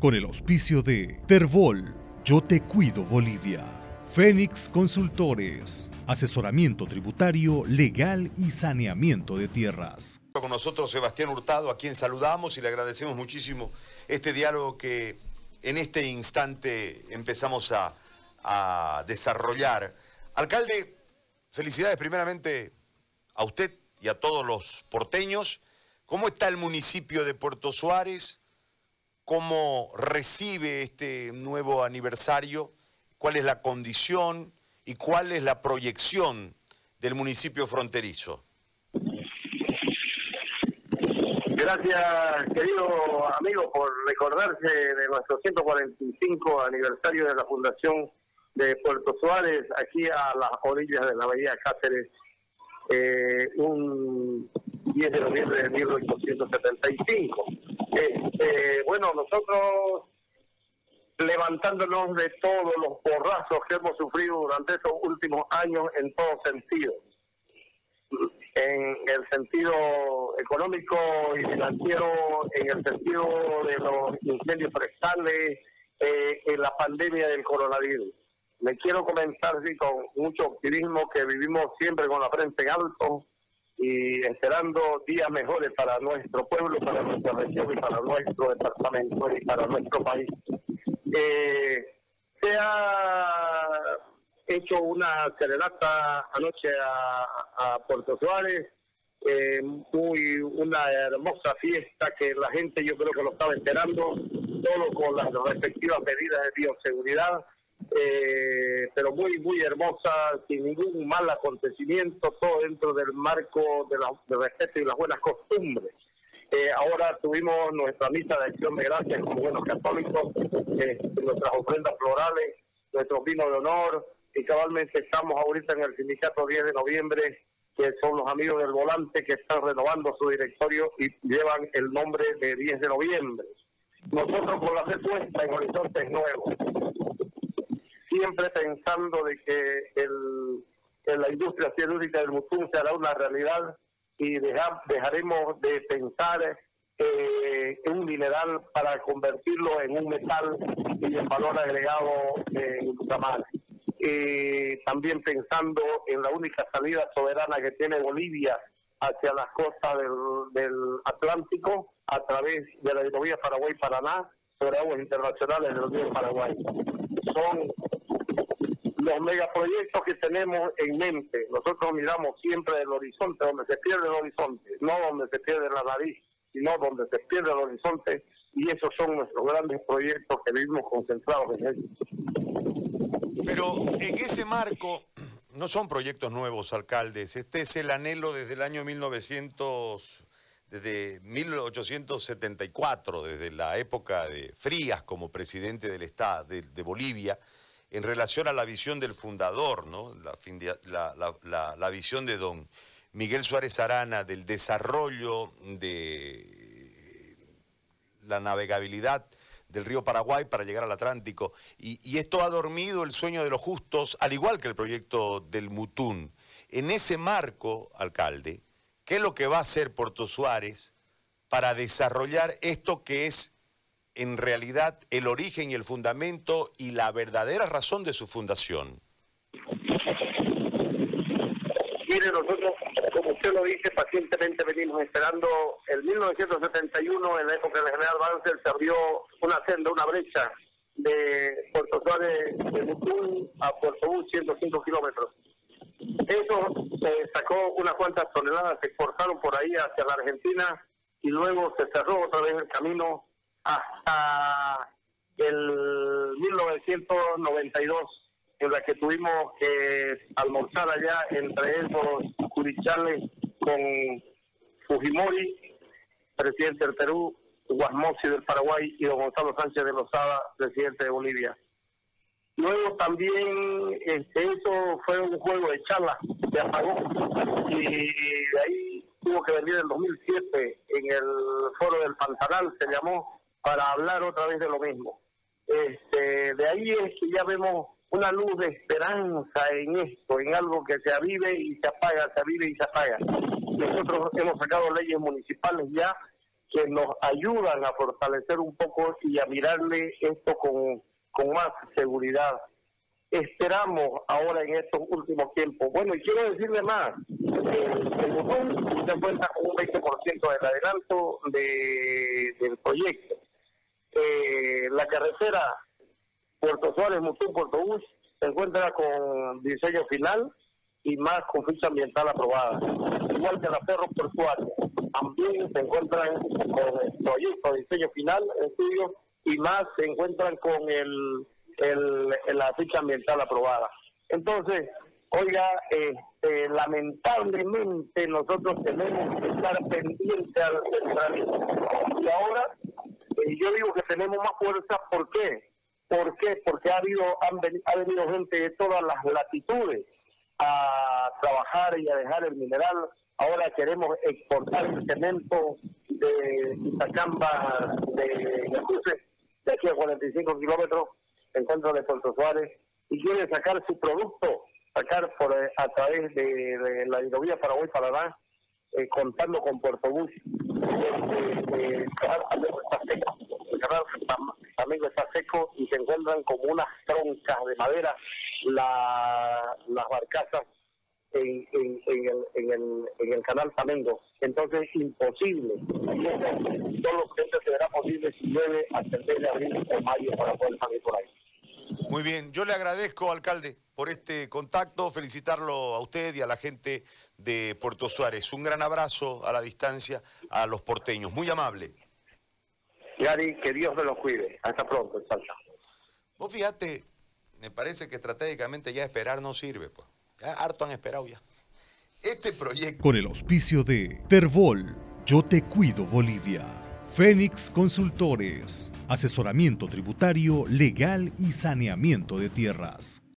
con el auspicio de Terbol, Yo Te Cuido Bolivia, Fénix Consultores, asesoramiento tributario, legal y saneamiento de tierras. Con nosotros Sebastián Hurtado, a quien saludamos y le agradecemos muchísimo este diálogo que en este instante empezamos a, a desarrollar. Alcalde, felicidades primeramente a usted y a todos los porteños. ¿Cómo está el municipio de Puerto Suárez? ¿Cómo recibe este nuevo aniversario? ¿Cuál es la condición y cuál es la proyección del municipio fronterizo? Gracias, querido amigo, por recordarse de nuestro 145 aniversario de la Fundación de Puerto Suárez, aquí a las orillas de la Bahía Cáceres, eh, un 10 de noviembre de 1875. Eh, bueno, nosotros levantándonos de todos los porrazos que hemos sufrido durante estos últimos años en todos sentidos. En el sentido económico y financiero, en el sentido de los incendios forestales, eh, en la pandemia del coronavirus. Le quiero comentar sí, con mucho optimismo que vivimos siempre con la frente en alto, y esperando días mejores para nuestro pueblo, para nuestra región y para nuestro departamento y para nuestro país. Eh, se ha hecho una serenata anoche a, Puerto Suárez, eh, muy una hermosa fiesta que la gente yo creo que lo estaba esperando, todo con las respectivas medidas de bioseguridad eh, pero muy, muy hermosa, sin ningún mal acontecimiento, todo dentro del marco de del respeto y las buenas costumbres. Eh, ahora tuvimos nuestra misa de acción de gracias como buenos católicos, eh, nuestras ofrendas florales, nuestros vinos de honor, y cabalmente estamos ahorita en el sindicato 10 de noviembre, que son los amigos del volante que están renovando su directorio y llevan el nombre de 10 de noviembre. Nosotros con la fe puesta en horizontes nuevos, siempre pensando de que el, la industria científica del Mutún será una realidad y dejaremos de pensar eh, en un mineral para convertirlo en un metal y en valor agregado en ultramar. también pensando en la única salida soberana que tiene Bolivia hacia las costas del, Atlántico a través de la autovía Paraguay-Paraná sobre aguas internacionales del río Paraguay. Son los megaproyectos que tenemos en mente. Nosotros miramos siempre el horizonte, donde se pierde el horizonte, no donde se pierde la nariz, sino donde se pierde el horizonte, y esos son nuestros grandes proyectos que vivimos concentrados en ellos. Pero en ese marco, no son proyectos nuevos, alcaldes, este es el anhelo desde el año 1900 desde 1874, desde la época de Frías como presidente del Estado de Bolivia, en relación a la visión del fundador, ¿no? la, visión de don Miguel Suárez Arana del desarrollo de la navegabilidad del río Paraguay para llegar al Atlántico. Y, esto ha dormido el sueño de los justos, al igual que el proyecto del Mutún. En ese marco, alcalde, ¿qué es lo que va a hacer Puerto Suárez para desarrollar esto que es en realidad el origen y el fundamento y la verdadera razón de su fundación? Mire, nosotros, como usted lo dice, pacientemente venimos esperando. En 1971, en la época del general Banzer, se abrió una senda, una brecha de Puerto Suárez de Mutum a Puerto Bus, 105 kilómetros. Eso se sacó unas cuantas toneladas, se exportaron por ahí hacia la Argentina y luego se cerró otra vez el camino hasta el 1992, en la que tuvimos que almorzar allá entre esos curichales con Fujimori, presidente del Perú, Guasmosi del Paraguay y don Gonzalo Sánchez de Lozada, presidente de Bolivia. Luego también este, eso fue un juego de charla, se apagó y de ahí tuvo que venir en 2007 en el foro del Pantanal, se llamó, para hablar otra vez de lo mismo. Este, de ahí es que ya vemos una luz de esperanza en esto, en algo que se avive y se apaga, se avive y se apaga. Nosotros hemos sacado leyes municipales ya que nos ayudan a fortalecer un poco y a mirarle esto con, con más seguridad. Esperamos ahora en estos últimos tiempos. Bueno, y quiero decirle más, eh, el botón se cuenta con un 20% del adelanto de, del proyecto. Eh, la carretera Puerto Suárez, Mutún, Puerto Bus se encuentra con diseño final y más con ficha ambiental aprobada. Igual que la Ferro Portuaria, también se encuentran con proyecto diseño final estudio y más se encuentran con el, la ficha ambiental aprobada. Entonces, oiga, este, lamentablemente nosotros tenemos que estar pendientes al centralismo. Y ahora, eh, yo digo que tenemos más fuerza, ¿por qué? ¿Por qué? Porque ha habido han ha venido gente de todas las latitudes a trabajar y a dejar el mineral. Ahora queremos exportar el cemento de Itacamba, de Yacuse, de aquí a 45 kilómetros, en contra de Puerto Suárez, y quiere sacar su producto, sacar por a través de, la hidrovía Paraguay-Paraná, eh, contando con Puerto Bus también está seco como unas troncas de madera la, las barcazas en, en, en, el, en, el, en el canal Flamengo. Entonces es imposible. Solo que será posible si llueve a de abril o mayo para poder salir por ahí. Muy bien, yo le agradezco, alcalde, por este contacto, felicitarlo a usted y a la gente de Puerto Suárez. Un gran abrazo a la distancia a los porteños, muy amable. Gary, que Dios me los cuide. Hasta pronto, chao, Vos fíjate, me parece que estratégicamente ya esperar no sirve, pues. Ya harto han esperado ya. Este proyecto... Con el auspicio de Terbol, Yo Te Cuido Bolivia. Fénix Consultores, asesoramiento tributario, legal y saneamiento de tierras.